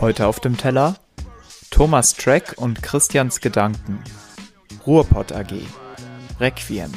Heute auf dem Teller Thomas Track und Christians Gedanken. Ruhrpott AG. Requiem.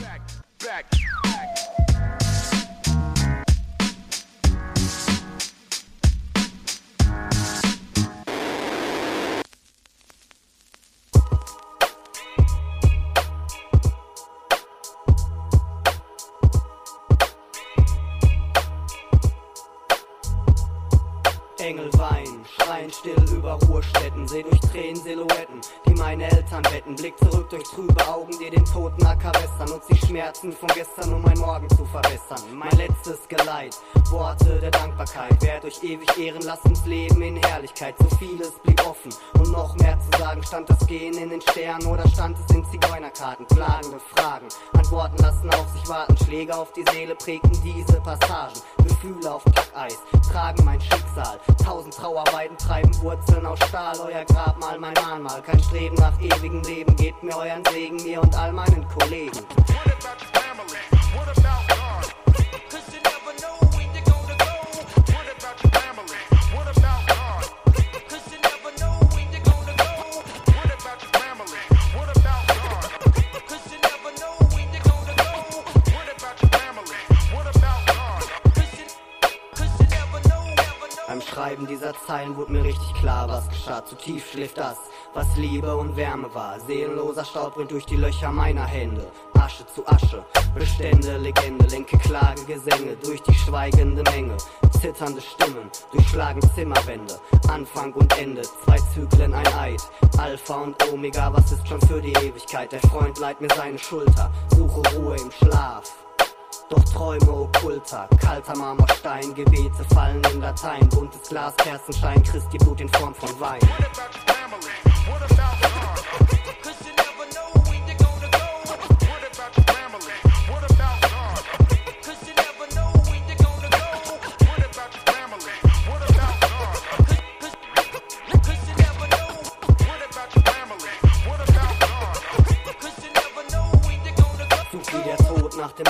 Schreien still über Ruhestätten, seh durch Tränen Silhouetten, die meine Eltern betten. Blick zurück durch trübe Augen, die den Toten wässern. Nutz die Schmerzen von gestern, um mein Morgen zu verbessern. Mein letztes Geleit, Worte der Dankbarkeit. Werd euch ewig ehren, lasst uns leben in Herrlichkeit. So vieles blieb offen und noch mehr zu sagen. Stand das Gehen in den Sternen oder stand es in Zigeunerkarten? Klagende Fragen, Antworten lassen auf sich warten. Schläge auf die Seele prägten diese Passagen. Gefühle auf Packeis tragen mein Schicksal. Tausend Trauerweiden treiben Wurzeln aus Stahl. Euer Grabmal, mein Mahnmal. Kein Streben nach ewigem Leben. Gebt mir euren Segen, mir und all meinen Kollegen. Schreiben dieser Zeilen wurde mir richtig klar, was geschah. Zu tief schläft das, was Liebe und Wärme war. Seelenloser Staub brennt durch die Löcher meiner Hände. Asche zu Asche, Bestände, Legende, lenke Klage, Gesänge durch die schweigende Menge. Zitternde Stimmen durchschlagen Zimmerwände. Anfang und Ende, zwei Zyklen, ein Eid. Alpha und Omega, was ist schon für die Ewigkeit? Der Freund leiht mir seine Schulter, suche Ruhe im Schlaf. Doch Träume okkulter, kalter Marmorstein, Gebete fallen in Dateien, buntes Glas, Kerzenschein, Christi Blut in Form von Wein. Such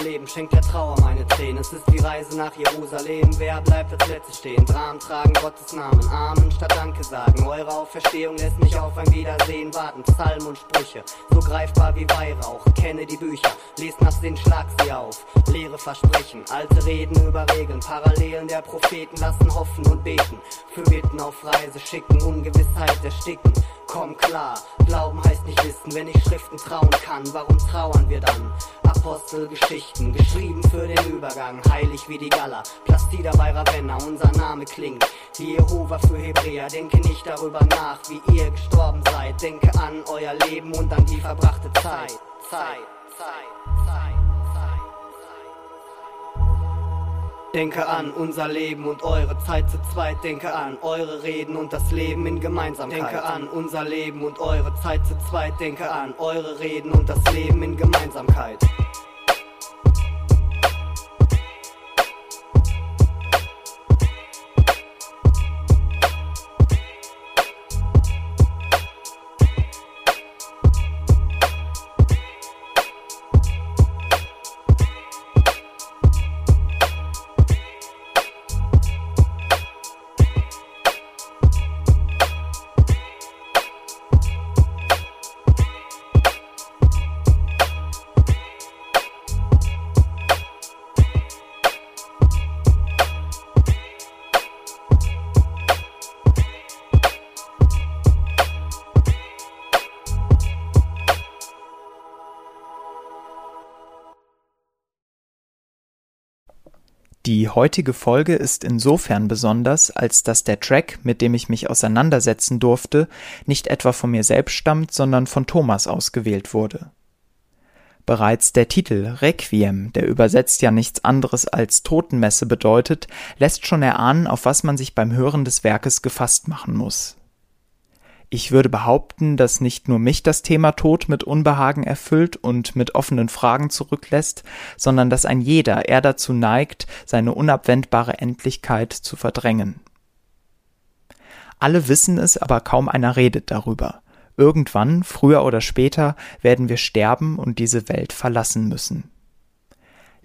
Leben, schenkt der Trauer meine Tränen. Es ist die Reise nach Jerusalem, wer bleibt als Letzte stehen? Dramen tragen Gottes Namen, Amen statt Danke sagen. Eure Auferstehung lässt mich auf ein Wiedersehen warten. Psalmen und Sprüche, so greifbar wie Weihrauch. Kenne die Bücher, lest nach Sinn, schlag sie auf. Leere Versprechen, alte Reden über Regeln. Parallelen der Propheten lassen hoffen und beten. Für Bitten auf Reise schicken, Ungewissheit ersticken. Komm klar, Glauben heißt nicht wissen, wenn ich Schriften trauen kann, warum trauern wir dann? Apostelgeschichten, geschrieben für den Übergang, heilig wie die Gala, Plastida bei Ravenna, unser Name klingt wie Jehova für Hebräer, denke nicht darüber nach, wie ihr gestorben seid, denke an euer Leben und an die verbrachte Zeit, Zeit, Zeit, Zeit. Denke an unser Leben und eure Zeit zu zweit. Denke an eure Reden und das Leben in Gemeinsamkeit. Denke an unser Leben und eure Zeit zu zweit. Denke an eure Reden und das Leben in Gemeinsamkeit. Die heutige Folge ist insofern besonders, als dass der Track, mit dem ich mich auseinandersetzen durfte, nicht etwa von mir selbst stammt, sondern von Thomas ausgewählt wurde. Bereits der Titel Requiem, der übersetzt ja nichts anderes als Totenmesse bedeutet, lässt schon erahnen, auf was man sich beim Hören des Werkes gefasst machen muss. Ich würde behaupten, dass nicht nur mich das Thema Tod mit Unbehagen erfüllt und mit offenen Fragen zurücklässt, sondern dass ein jeder eher dazu neigt, seine unabwendbare Endlichkeit zu verdrängen. Alle wissen es, aber kaum einer redet darüber. Irgendwann, früher oder später, werden wir sterben und diese Welt verlassen müssen.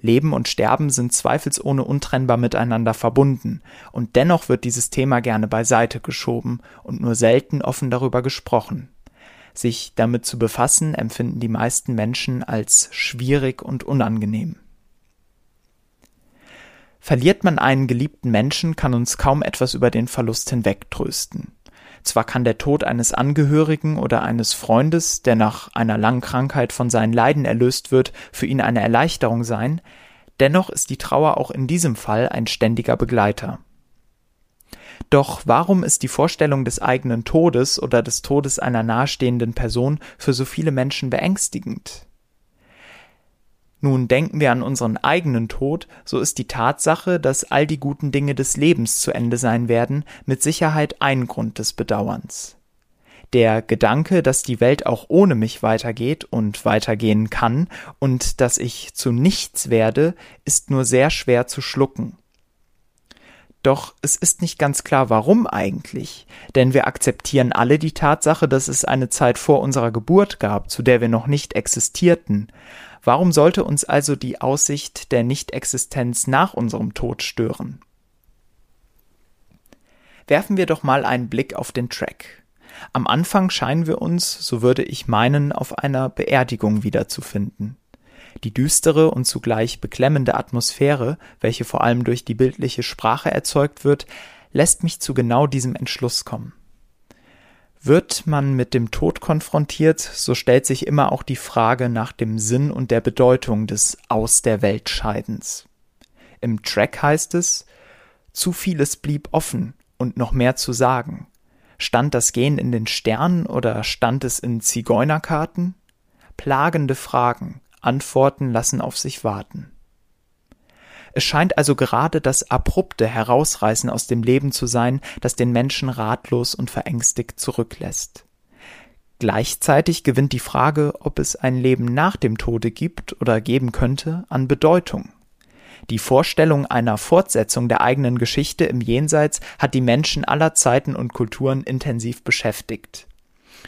Leben und Sterben sind zweifelsohne untrennbar miteinander verbunden, und dennoch wird dieses Thema gerne beiseite geschoben und nur selten offen darüber gesprochen. Sich damit zu befassen, empfinden die meisten Menschen als schwierig und unangenehm. Verliert man einen geliebten Menschen, kann uns kaum etwas über den Verlust hinwegtrösten. Zwar kann der Tod eines Angehörigen oder eines Freundes, der nach einer langen Krankheit von seinen Leiden erlöst wird, für ihn eine Erleichterung sein, dennoch ist die Trauer auch in diesem Fall ein ständiger Begleiter. Doch warum ist die Vorstellung des eigenen Todes oder des Todes einer nahestehenden Person für so viele Menschen beängstigend? Nun denken wir an unseren eigenen Tod, so ist die Tatsache, dass all die guten Dinge des Lebens zu Ende sein werden, mit Sicherheit ein Grund des Bedauerns. Der Gedanke, dass die Welt auch ohne mich weitergeht und weitergehen kann und dass ich zu nichts werde, ist nur sehr schwer zu schlucken. Doch es ist nicht ganz klar, warum eigentlich, denn wir akzeptieren alle die Tatsache, dass es eine Zeit vor unserer Geburt gab, zu der wir noch nicht existierten, Warum sollte uns also die Aussicht der Nichtexistenz nach unserem Tod stören? Werfen wir doch mal einen Blick auf den Track. Am Anfang scheinen wir uns, so würde ich meinen, auf einer Beerdigung wiederzufinden. Die düstere und zugleich beklemmende Atmosphäre, welche vor allem durch die bildliche Sprache erzeugt wird, lässt mich zu genau diesem Entschluss kommen. Wird man mit dem Tod konfrontiert, so stellt sich immer auch die Frage nach dem Sinn und der Bedeutung des Aus der Welt Scheidens. Im Track heißt es, zu vieles blieb offen und noch mehr zu sagen. Stand das Gehen in den Sternen oder stand es in Zigeunerkarten? Plagende Fragen, Antworten lassen auf sich warten. Es scheint also gerade das abrupte Herausreißen aus dem Leben zu sein, das den Menschen ratlos und verängstigt zurücklässt. Gleichzeitig gewinnt die Frage, ob es ein Leben nach dem Tode gibt oder geben könnte, an Bedeutung. Die Vorstellung einer Fortsetzung der eigenen Geschichte im Jenseits hat die Menschen aller Zeiten und Kulturen intensiv beschäftigt.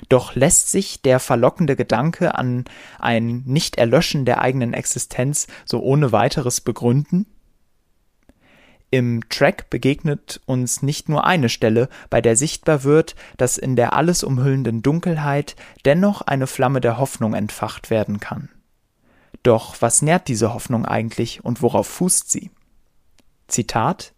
Doch lässt sich der verlockende Gedanke an ein Nicht-Erlöschen der eigenen Existenz so ohne weiteres begründen? Im Track begegnet uns nicht nur eine Stelle, bei der sichtbar wird, dass in der alles umhüllenden Dunkelheit dennoch eine Flamme der Hoffnung entfacht werden kann. Doch was nährt diese Hoffnung eigentlich und worauf fußt sie? Zitat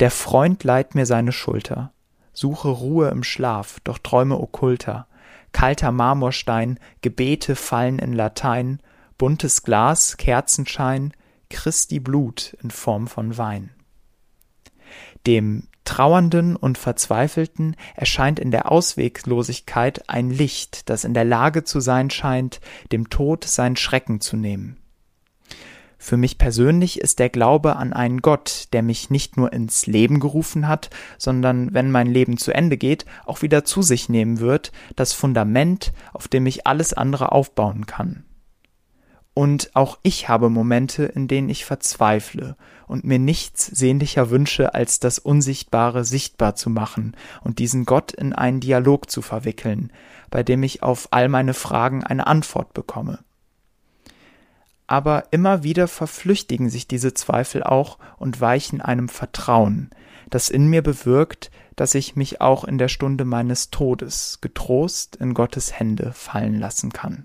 Der Freund leiht mir seine Schulter, suche Ruhe im Schlaf, doch träume okkulter, kalter Marmorstein, Gebete fallen in Latein, buntes Glas, Kerzenschein, Christi Blut in Form von Wein. Dem Trauernden und Verzweifelten erscheint in der Ausweglosigkeit ein Licht, das in der Lage zu sein scheint, dem Tod seinen Schrecken zu nehmen. Für mich persönlich ist der Glaube an einen Gott, der mich nicht nur ins Leben gerufen hat, sondern wenn mein Leben zu Ende geht, auch wieder zu sich nehmen wird, das Fundament, auf dem ich alles andere aufbauen kann. Und auch ich habe Momente, in denen ich verzweifle und mir nichts sehnlicher wünsche, als das Unsichtbare sichtbar zu machen und diesen Gott in einen Dialog zu verwickeln, bei dem ich auf all meine Fragen eine Antwort bekomme. Aber immer wieder verflüchtigen sich diese Zweifel auch und weichen einem Vertrauen, das in mir bewirkt, dass ich mich auch in der Stunde meines Todes getrost in Gottes Hände fallen lassen kann.